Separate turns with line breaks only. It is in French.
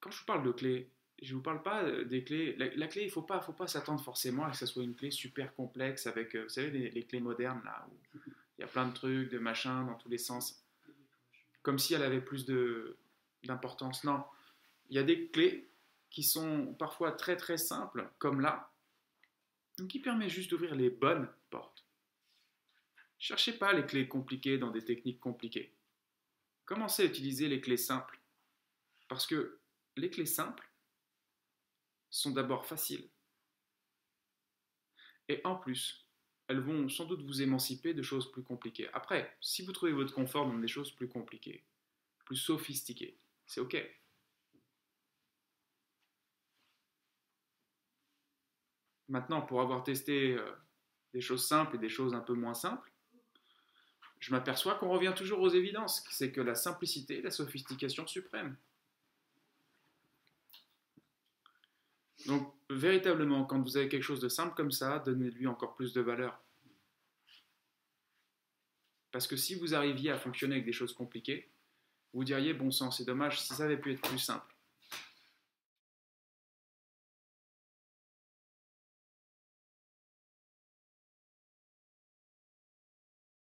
quand je vous parle de clés, je ne vous parle pas des clés. La, clé, il ne faut pas, faut pas s'attendre forcément à que ce soit une clé super complexe avec, vous savez, les, les clés modernes là, où il y a plein de trucs, de machins dans tous les sens. Comme si elle avait plus d'importance. Non. Il y a des clés qui sont parfois très très simples, comme là, qui permet juste d'ouvrir les bonnes portes. Cherchez pas les clés compliquées dans des techniques compliquées. Commencez à utiliser les clés simples. Parce que les clés simples sont d'abord faciles. Et en plus, elles vont sans doute vous émanciper de choses plus compliquées. Après, si vous trouvez votre confort dans des choses plus compliquées, plus sophistiquées, c'est OK. Maintenant, pour avoir testé euh, des choses simples et des choses un peu moins simples, je m'aperçois qu'on revient toujours aux évidences. C'est que la simplicité est la sophistication suprême. Donc, véritablement, quand vous avez quelque chose de simple comme ça, donnez-lui encore plus de valeur. Parce que si vous arriviez à fonctionner avec des choses compliquées, vous diriez, bon sang, c'est dommage, si ça avait pu être plus simple.